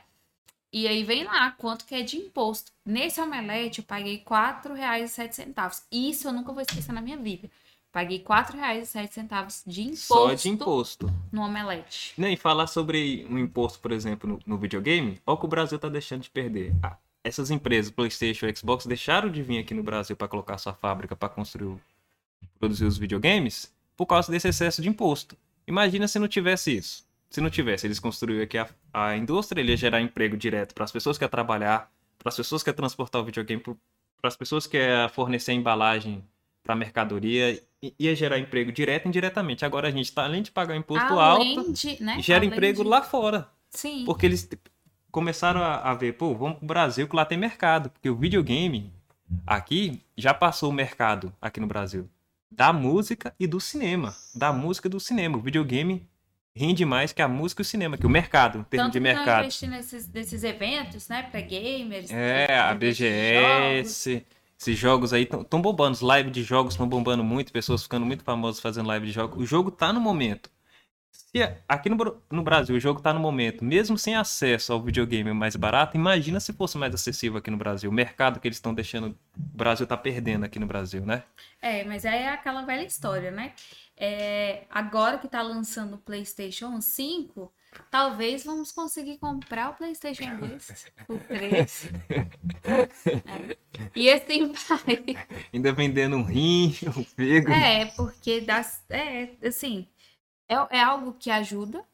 E aí vem lá quanto que é de imposto. Nesse omelete eu paguei R$ 4,07. Isso eu nunca vou esquecer na minha vida. Paguei R$ 4,07 de imposto,
Só de imposto.
no omelete.
Nem falar sobre um imposto, por exemplo, no, no videogame, olha o que o Brasil tá deixando de perder. Ah, essas empresas, PlayStation e Xbox, deixaram de vir aqui no Brasil para colocar sua fábrica para construir, produzir os videogames por causa desse excesso de imposto. Imagina se não tivesse isso. Se não tivesse, eles construíram aqui a, a indústria, ele ia gerar emprego direto para as pessoas que iam trabalhar as pessoas que querem transportar o videogame, para as pessoas que querem fornecer a embalagem para mercadoria, ia gerar emprego direto e indiretamente. Agora a gente está, além de pagar imposto
Além
alto,
de, né?
gera
Além
emprego
de-
lá fora.
Sim.
Porque eles começaram a, a ver, pô, vamos pro Brasil que lá tem mercado. Porque o videogame aqui já passou o mercado aqui no Brasil. Da música e do cinema. Da música e do cinema. O videogame rende mais que a música e o cinema, que o mercado, em termos
Tanto
de mercado.
investindo nesses, nesses eventos, né? Pra gamers.
É, a
de jogos.
Esses jogos aí estão bombando. Os lives de jogos estão bombando muito, pessoas ficando muito famosas fazendo live de jogos. O jogo tá no momento. Se aqui no, no Brasil o jogo tá no momento, mesmo sem acesso ao videogame mais barato, imagina se fosse mais acessível aqui no Brasil. O mercado que eles estão deixando, o Brasil tá perdendo aqui no Brasil, né?
É, mas é aquela velha história, né? É, agora que tá lançando o PlayStation 5, talvez vamos conseguir comprar o PlayStation 2 por 3. E assim vai.
Ainda vendendo um rim, um fígado.
É, porque das, é assim, é, é algo que ajuda,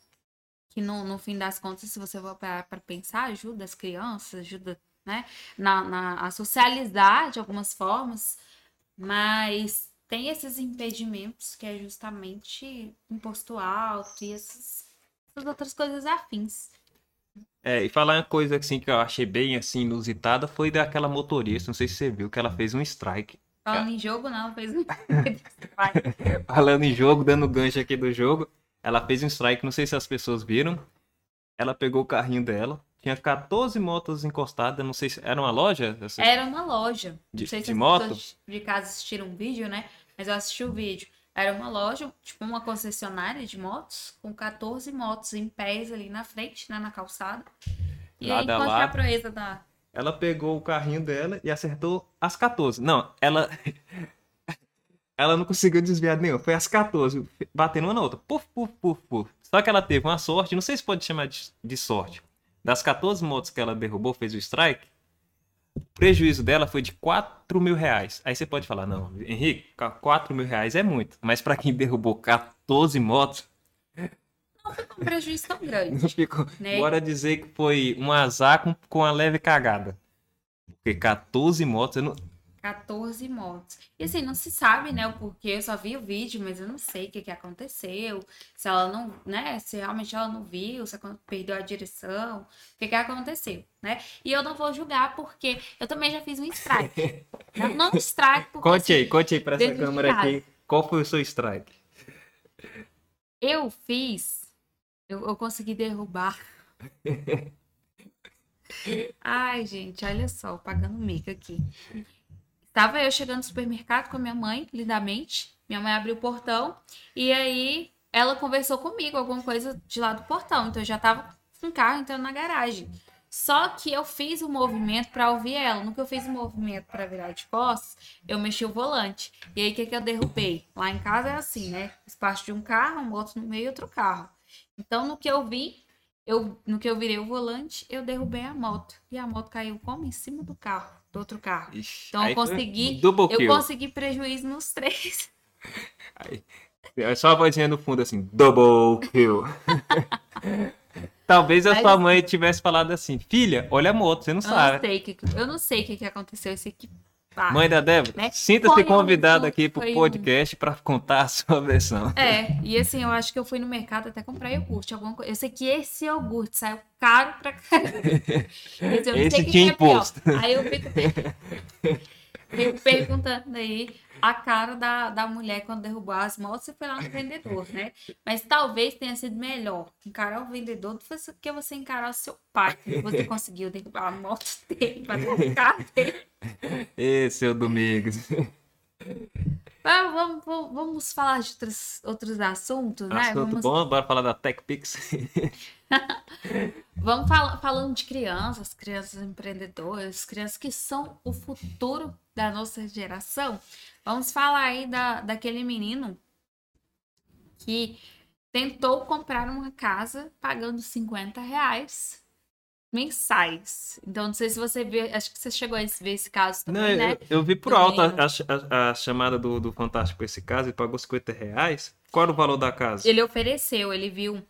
que no, no fim das contas, se você for para pensar, ajuda as crianças, ajuda, né, na, na- a socializar de algumas formas, mas tem esses impedimentos que é justamente imposto alto e essas, essas outras coisas afins.
É, e falar uma coisa assim que eu achei bem assim inusitada foi daquela motorista, não sei se você viu, que ela fez um strike.
Falando em jogo, não, fez um. Vai.
Falando em jogo, dando gancho aqui do jogo, ela fez um strike, não sei se as pessoas viram. Ela pegou o carrinho dela, tinha 14 motos encostadas, não sei se era uma loja?
Era uma loja.
De-
não sei se
de
as
moto?
pessoas de casa assistiram um vídeo, né? Mas eu assisti o vídeo. Era uma loja, tipo uma concessionária de motos, com 14 motos em pés ali na frente, né, na calçada. E aí,
a
qual que é a
lado.
proeza da.
Ela pegou o carrinho dela e acertou as 14. Não, ela. ela não conseguiu desviar nenhum. Foi as 14, batendo uma na outra. Puf, puf, puf, puf. Só que ela teve uma sorte, não sei se pode chamar de, de sorte. Das 14 motos que ela derrubou, fez o strike. O prejuízo dela foi de 4 mil reais. Aí você pode falar, não, Henrique, 4 mil reais é muito. Mas pra quem derrubou 14 motos,
Um prejuízo tão grande.
não ficou.
Né?
Bora dizer que foi um azar com, com uma leve cagada. Porque 14 motos, eu não,
14 motos. E assim, não se sabe, né, o porquê. Eu só vi o vídeo, mas eu não sei o que, que aconteceu. Se ela não, né, se realmente ela não viu, se ela perdeu a direção, o que, que aconteceu, né? E eu não vou julgar porque eu também já fiz um strike. não, não um strike, porque
Conte
assim,
aí, conte aí pra essa câmera aqui. Qual foi o seu strike?
eu fiz, eu, eu consegui derrubar. Ai, gente, olha só, pagando mico aqui. Tava eu chegando no supermercado com a minha mãe, lindamente. Minha mãe abriu o portão e aí ela conversou comigo, alguma coisa de lá do portão. Então eu já tava com o carro entrando na garagem. Só que eu fiz o movimento para ouvir ela. No que eu fiz o movimento para virar de costas, eu mexi o volante. E aí o que, que eu derrubei? Lá em casa é assim, né? Espaço de um carro, um outro no meio e outro carro. Então no que eu vi, eu, no que eu virei o volante, eu derrubei a moto. E a moto caiu como? Em cima do carro, do outro carro.
Ixi,
Então eu consegui. Eu
kill.
consegui prejuízo nos três.
Aí, é só a vozinha no fundo assim, double kill. Talvez a
Mas-
sua mãe tivesse falado assim, filha, olha a moto, você não
Eu não
sabe.
sei o que, eu não sei o que, que aconteceu. Eu sei que. Ah,
Mãe da Débora,
né?
sinta-se
um-
convidada aqui pro
foi um-
podcast pra contar a sua versão.
É, e assim, eu acho que eu fui no mercado até comprar iogurte, alguma coisa. Eu sei que esse iogurte saiu caro pra caramba. Esse, eu não
Esse
sei o que
tinha
é pior.
imposto.
Aí eu fico, fico perguntando aí a cara da, da mulher quando derrubou as motos, você foi lá no vendedor, né? Mas talvez tenha sido melhor encarar o vendedor do que você encarar o seu pai. que Você conseguiu derrubar a moto dele do carro dele.
Ê, seu Domingos.
Vamos, vamos, vamos- vamos falar de outros, outros assuntos, né?
Assunto
Vamos
bom, bora falar da TechPix.
Vamos fala- falando de crianças, crianças empreendedoras, crianças que são o futuro da nossa geração. Vamos falar aí da, daquele menino que tentou comprar uma casa pagando 50 reais mensais. Então, não sei se você viu, acho que você chegou a ver esse caso
Não,
também, né?
eu, eu vi por alto a, a- a chamada do, do Fantástico esse caso, ele pagou 50 reais. Qual era o valor da casa?
Ele ofereceu, ele viu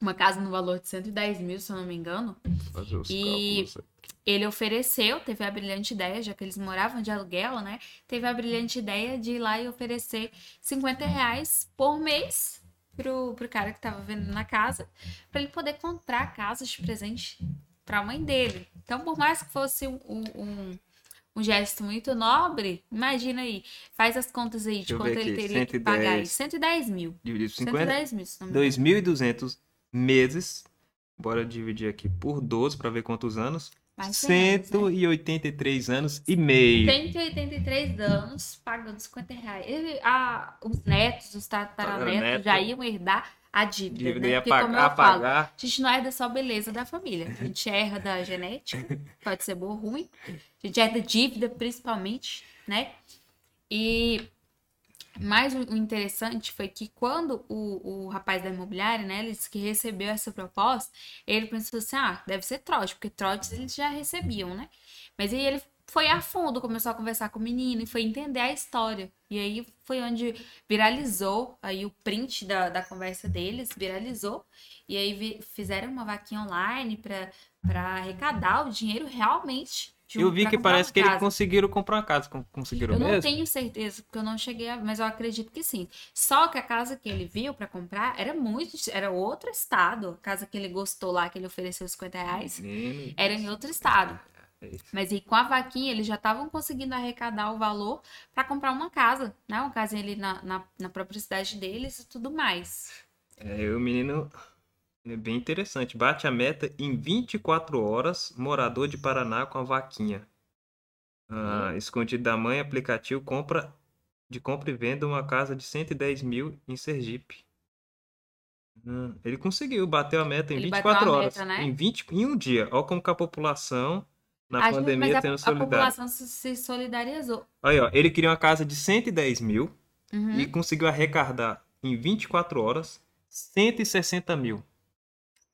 uma casa no valor de 110 mil, se eu não me engano.
Fazer os
E-
cálculos.
Ele ofereceu, teve a brilhante ideia, já que eles moravam de aluguel, né? Teve a brilhante ideia de ir lá e oferecer 50 reais por mês pro, pro cara que tava vendendo na casa, para ele poder comprar a casa de presente pra mãe dele. Então, por mais que fosse um, um, um- gesto muito nobre, imagina aí, faz as contas aí de quanto ele teria que pagar aí.
110.
110 mil.
Dividido por 50.
110 mil, se não me engano.
2.200 meses. Bora dividir aqui por 12 para ver quantos anos.
Mais 100 anos, né?
183 anos e meio.
183 anos pagando 50 reais. Ele- a- os netos, os tataranetos
Tataraneto.
já iam herdar a dívida,
Dívida
né? Porque, como eu falo, a gente não herda só a beleza da família. A gente herda da genética, pode ser boa ou ruim. A gente herda dívida, principalmente, né? E mais o o interessante foi que quando o, o rapaz da imobiliária, né, ele disse que recebeu essa proposta, ele pensou assim, ah, deve ser trote, porque trotes eles já recebiam, né? Mas aí ele foi a fundo, começou a conversar com o menino e foi entender a história. E aí foi onde viralizou aí o print da, da conversa deles, viralizou. E aí vi- fizeram uma vaquinha online para para arrecadar o dinheiro realmente. de um-
Eu vi que parece que eles conseguiram comprar uma casa. Con- Conseguiram
Eu não
mesmo?
tenho certeza, porque eu não cheguei a. Mas eu acredito que sim. Só que a casa que ele viu pra comprar era muito. Era outro estado. A casa que ele gostou lá, que ele ofereceu 50 reais,
Menino.
era em outro estado.
É.
Mas com a vaquinha, eles já estavam conseguindo arrecadar o valor pra comprar uma casa, né? Uma casa ali na, na, na própria cidade deles e tudo mais.
É, o menino é bem interessante. Bate a meta em 24 horas, morador de Paraná com a vaquinha. Ah, escondido da mãe, aplicativo compra de compra e venda uma casa de 110 mil em Sergipe. Hum, ele conseguiu, bateu a meta em
Ele
24
bateu a
horas.
meta, né?
Em, 20, em um dia. Olha como que a população na pandemia
a,
sendo
a população se, solidarizou.
Aí, ó, ele queria uma casa de 110 mil
Uhum.
e conseguiu arrecadar em 24 horas 160 mil.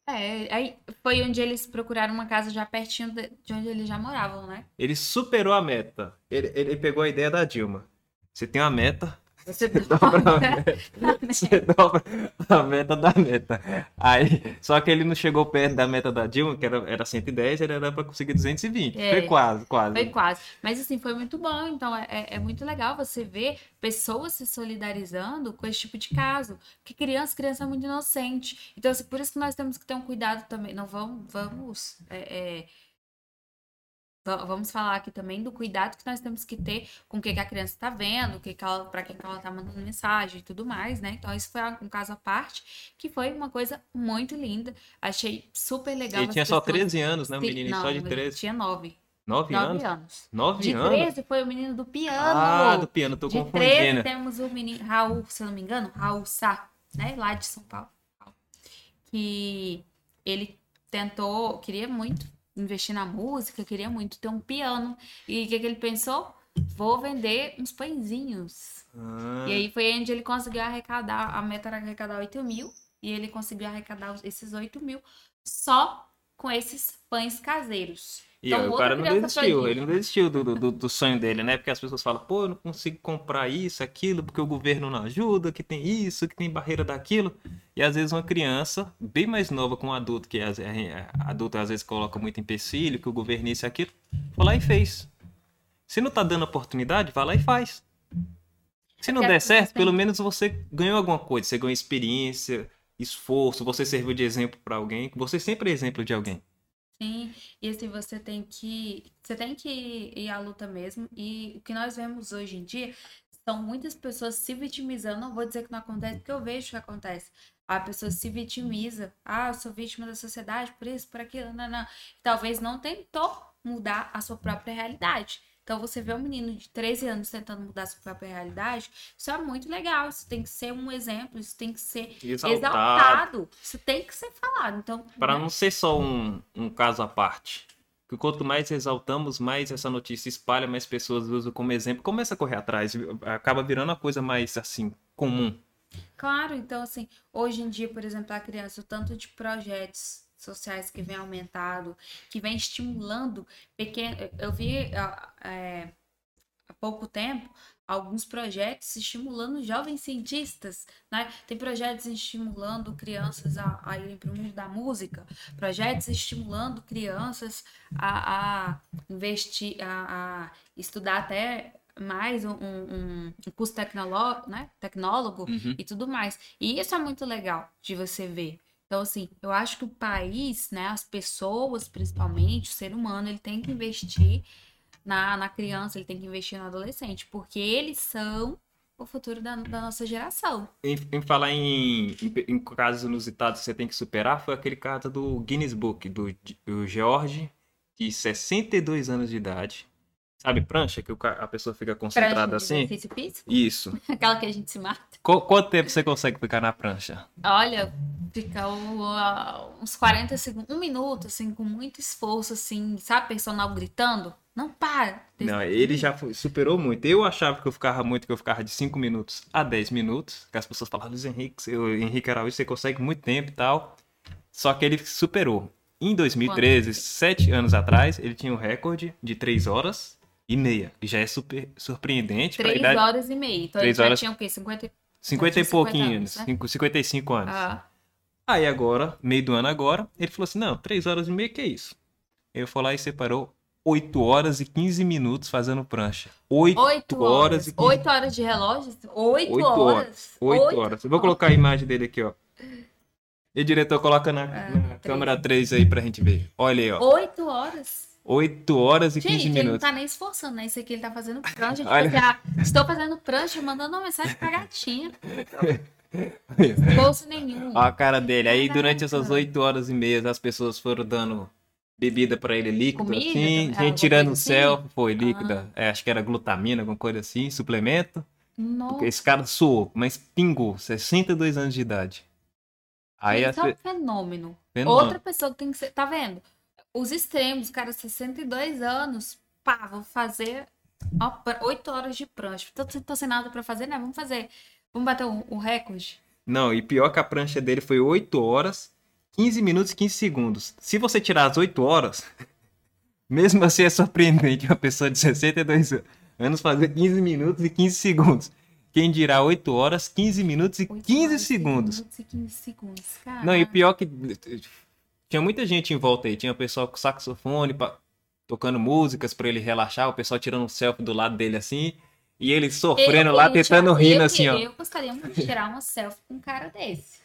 É, aí foi onde eles procuraram uma casa já pertinho de, de onde eles já moravam, né?
Ele superou a meta. Ele, ele pegou a ideia da Dilma. Você tem uma meta,
Você
dobra a meta. Você dobra a meta da meta. Aí, só que ele não chegou perto da meta da Dilma, que era, era 110, ele era para conseguir 220.
É.
Foi quase, quase.
Foi quase. Mas assim, foi muito bom. Então é, é- é muito legal você ver pessoas se solidarizando com esse tipo de caso. Porque criança, criança é muito inocente. Então, assim, por isso que nós temos que ter um cuidado também. Não vamos, vamos. é, é, Vamos falar aqui também do cuidado que nós temos que ter com o que, que a criança está vendo, o que que para quem que ela está mandando mensagem e tudo mais, né? Então, isso foi um caso à parte, que foi uma coisa muito linda. Achei super legal.
Ele tinha só
pessoas
13 anos, né? Um
se-
menininho
Não,
só de
ele
13.
Tinha 9.
9
9
anos?
anos.
9
De
anos?
13 foi o menino do piano.
Ah, do piano, tô
de
confundindo.
13 temos o menino Raul, se eu não me engano, Raul Sá, né? Lá de São Paulo. Que ele tentou, queria muito investir na música, queria muito ter um piano. E o que, que ele pensou? Vou vender uns pãezinhos.
Ah,
E aí foi onde ele conseguiu arrecadar, a meta era arrecadar 8 mil, e ele conseguiu arrecadar esses 8 mil só com esses pães caseiros.
E
Então,
ó, o cara não desistiu, ele não desistiu do, do, do sonho dele, né? Porque as pessoas falam, pô, eu não consigo comprar isso, aquilo, porque o governo não ajuda, que tem isso, que tem barreira daquilo. E às vezes uma criança, bem mais nova com um adulto, que as, é, adulto às vezes coloca muito empecilho, que o governo isso e aquilo, foi lá e fez. Se não tá dando oportunidade, vai lá e faz. Se não
Porque
der certo, pelo menos você ganhou alguma coisa, você ganhou experiência, esforço, você serviu de exemplo para alguém, você sempre é exemplo de alguém.
Sim, e assim, você tem que. Você tem que ir à luta mesmo. E o que nós vemos hoje em dia são muitas pessoas se vitimizando. Não vou dizer que não acontece, porque eu vejo que acontece. A pessoa se vitimiza. Ah, eu sou vítima da sociedade, por isso, por aquilo, não, não. Talvez não tentou mudar a sua própria realidade. Então, você vê um menino de 13 anos tentando mudar a sua própria realidade, isso é muito legal. Isso tem que ser um exemplo, isso tem que ser
Exaltado.
exaltado. Isso tem que ser falado. Então,
Para
né?
não ser só um, um caso à parte. Que quanto mais exaltamos, mais essa notícia espalha, mais pessoas usam como exemplo, começa a correr atrás, acaba virando uma coisa mais assim, comum.
Claro, então assim, hoje em dia, por exemplo, a criança, o tanto de projetos sociais que vem aumentado, que vem estimulando pequeno. Eu vi é, há pouco tempo alguns projetos estimulando jovens cientistas, né? Tem projetos estimulando crianças a, a irem para o mundo da música, projetos estimulando crianças a, a investir, a, a estudar até mais um, um, um curso tecnológico, né? tecnólogo
Uhum.
e tudo mais. E isso é muito legal de você ver. Então, assim, eu acho que o país, né, as pessoas, principalmente, o ser humano, ele tem que investir na, na criança, ele tem que investir no adolescente, porque eles são o futuro da, da nossa geração.
Em, em falar em, em, em casos inusitados que você tem que superar, foi aquele caso do Guinness Book, do, do George, de 62 anos de idade. Sabe prancha, que o a pessoa fica concentrada
Prancha
assim?
exercício físico,
Isso.
aquela que a gente se mata.
Qu- quanto tempo você consegue ficar na prancha?
Olha, fica o- uns 40 segundos, um minuto, assim, com muito esforço, assim, sabe, personal gritando? Não para.
Não, ele já foi- superou muito. Eu achava que eu ficava muito, que eu ficava de 5 minutos a 10 minutos. Que as pessoas falavam, Luiz Henrique, o Henrique Araújo, você consegue muito tempo e tal. Só que ele superou. Em 2013, sete anos atrás, ele tinha um recorde de 3 horas e meia. Que já é super surpreendente
Três
idade.
horas e meia. Então
Três
ele já
horas-
tinha o quê? 50...
50 e
tinha 50
pouquinho,
anos, né?
cinco- 55 anos.
Ah,
Aí agora, meio do ano agora, ele falou assim: não, 3 horas e meia, que é isso? Eu fui lá e separou 8 horas e 15 minutos fazendo prancha. 8,
oito
horas
horas.
e 15
Oito horas de relógio? Oito,
Oito
horas?
8
Oito
horas. Eu vou colocar a imagem dele aqui, ó. E diretor, coloca na, na
três.
câmera 3 aí pra gente ver. Olha aí, ó.
Oito horas?
8 horas e 15
Gente, ele não
minutos.
tá nem esforçando, né? Isso aqui ele tá fazendo prancha.
Olha.
assim, ah, estou fazendo prancha, mandando uma mensagem pra gatinha. Esforço nenhum.
Ó a cara dele. Aí
Caraca.
durante essas 8 horas e meia, as pessoas foram dando bebida pra ele líquida,
Comida?
assim. Gente tirando o
assim?
selfie, foi líquida. É, acho que era glutamina, alguma coisa assim, suplemento.
Nossa,
Esse cara suou, mas pingou, 62 anos de idade. Aí
isso é um fenômeno.
Fenômeno.
Outra pessoa que tem que ser. Tá vendo? Os extremos, cara, 62 anos, pá, vou fazer ó, pr- oito horas de prancha. Tô, tô sem nada pra fazer, né? Vamos fazer. Vamos bater o, o recorde.
Não, e pior que a prancha dele foi 8 horas, 15 minutos e 15 segundos. Se você tirar as 8 horas, mesmo assim é surpreendente uma pessoa de 62 anos fazer 15 minutos e 15 segundos. Quem dirá 8 horas, 15 minutos e
Oito
15
horas,
segundos.
minutos e 15 segundos, cara.
Não, e pior que tinha muita gente em volta aí, tinha o pessoal com saxofone, pa- tocando músicas pra ele relaxar, o pessoal tirando um selfie do lado dele assim, e ele sofrendo
Eu
lá,
queria
tentando rindo
eu
assim, ó.
Eu gostaria muito de tirar uma selfie com um cara desse.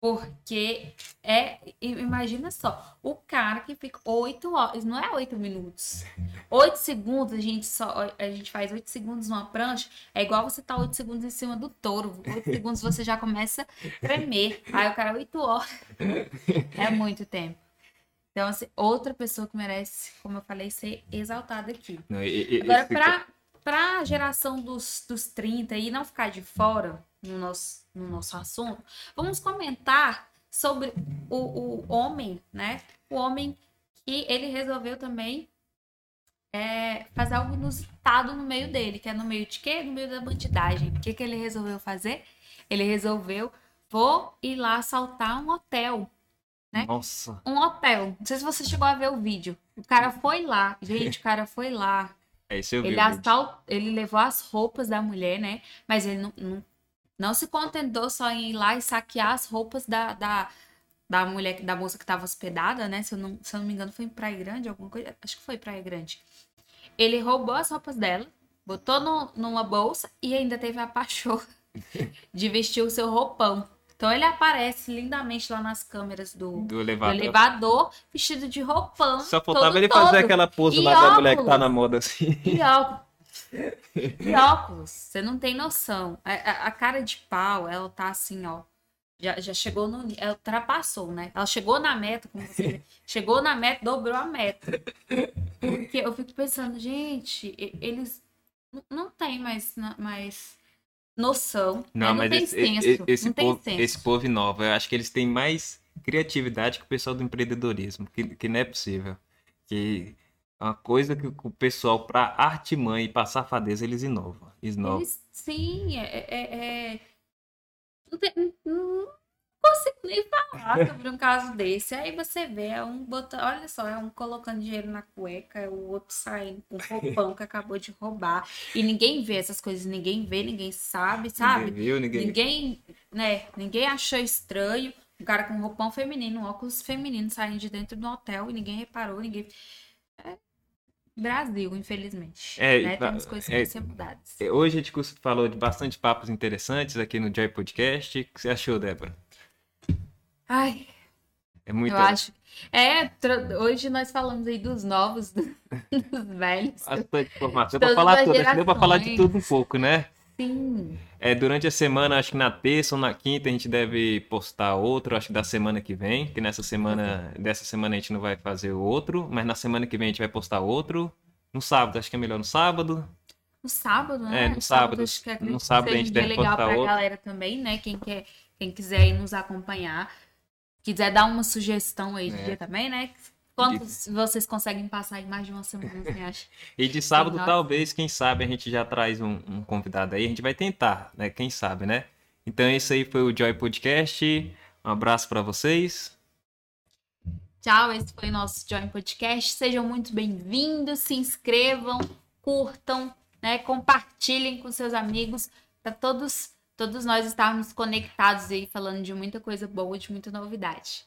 Porque é. Imagina só, o cara que fica oito horas, não é oito minutos. Oito segundos, a gente só. A gente faz oito segundos numa prancha, é igual você tá oito segundos em cima do touro. Oito segundos você já começa a tremer. Aí o cara, oito horas. É muito tempo. Então, assim, outra pessoa que merece, como eu falei, ser exaltada aqui.
Não, e- e-
Agora,
esse-
pra, pra geração dos, dos 30 e não ficar de fora no nosso, no nosso assunto, vamos comentar sobre o, o homem, né? O homem que ele resolveu também é, fazer algo inusitado no meio dele, que é no meio de quê? No meio da bandidagem. O que, que ele resolveu fazer? Ele resolveu, vou ir lá assaltar um hotel né?
Nossa.
um hotel. Não sei se você chegou a ver o vídeo. O cara foi lá. Gente, o cara foi lá.
É isso eu vi.
Ele,
o vídeo.
assal... ele levou as roupas da mulher, né? Mas ele não, não, não se contentou só em ir lá e saquear as roupas da, da, da mulher, da moça que estava hospedada, né? Se eu, não, se eu não me engano, foi em Praia Grande, alguma coisa. Acho que foi Praia Grande. Ele roubou as roupas dela, botou no, numa bolsa e ainda teve a pachorra de vestir o seu roupão. Então ele aparece lindamente lá nas câmeras do,
Do
do
elevador.
elevador, vestido de roupão.
Só faltava
todo
ele fazer
todo.
aquela pose
E
lá da mulher que tá
óculos.
na moda assim.
E óculos. E óculos. Você não tem noção. A, a- a cara de pau, ela tá assim, ó. Já, já chegou no. Ela ultrapassou, né? Ela chegou na meta, como você diz. Chegou na meta, dobrou a meta. Porque eu fico pensando, gente, eles não têm mais, mais noção.
Não,
não
mas
tem
esse,
senso.
esse,
não tem
povo,
senso.
esse povo novo, eu acho que eles têm mais criatividade que o pessoal do empreendedorismo, que, que não é possível. Que é uma coisa que o pessoal, pra artimanha e pra safadeza, eles inovam. Inovam.
Eles, sim, é. é- é- Não, tem- não- consigo nem falar sobre um caso desse. Aí você vê, é um botão, olha só, é um colocando dinheiro na cueca, é o outro saindo com roupão que acabou de roubar. E ninguém vê essas coisas, ninguém vê, ninguém sabe, sabe?
Ninguém viu, ninguém...
ninguém, né, ninguém achou estranho. Um cara com roupão feminino, um óculos feminino saindo de dentro do hotel e ninguém reparou, ninguém. É Brasil, infelizmente.
É,
né? Temos coisas que
é-
ser mudadas.
É, Hoje a gente falou de bastante papos interessantes aqui no Joy Podcast. O que você achou, Débora?
Ai,
É muito.
eu acho. É, hoje nós falamos aí dos novos, dos velhos.
Bastante informação. Deu pra falar tudo, deu pra falar de tudo um pouco, né?
Sim.
É, durante a semana, acho que na terça ou na quinta a gente deve postar outro, acho que da semana que vem, que nessa semana, dessa semana a gente não vai fazer o outro, mas na semana que vem a gente vai postar outro. No sábado, acho que é melhor no sábado.
No sábado, né?
É, no sábado.
acho que acredito
No
que
sábado a gente deve
legal
postar
pra
outro.
galera também, né? Quem, quer, quem quiser nos acompanhar. Quiser dar uma sugestão aí de
É.
dia também, né? Quantos vocês conseguem passar em mais de uma semana, você acha?
E de sábado, talvez, quem sabe, a gente já traz um, um convidado aí. A gente vai tentar, né? Quem sabe, né? Então, esse aí foi o Joy Podcast. Um abraço pra vocês.
Tchau, esse foi o nosso Join Podcast. Sejam muito bem-vindos, se inscrevam, curtam, né? Compartilhem com seus amigos para todos, todos nós estarmos conectados aí, falando de muita coisa boa, de muita novidade.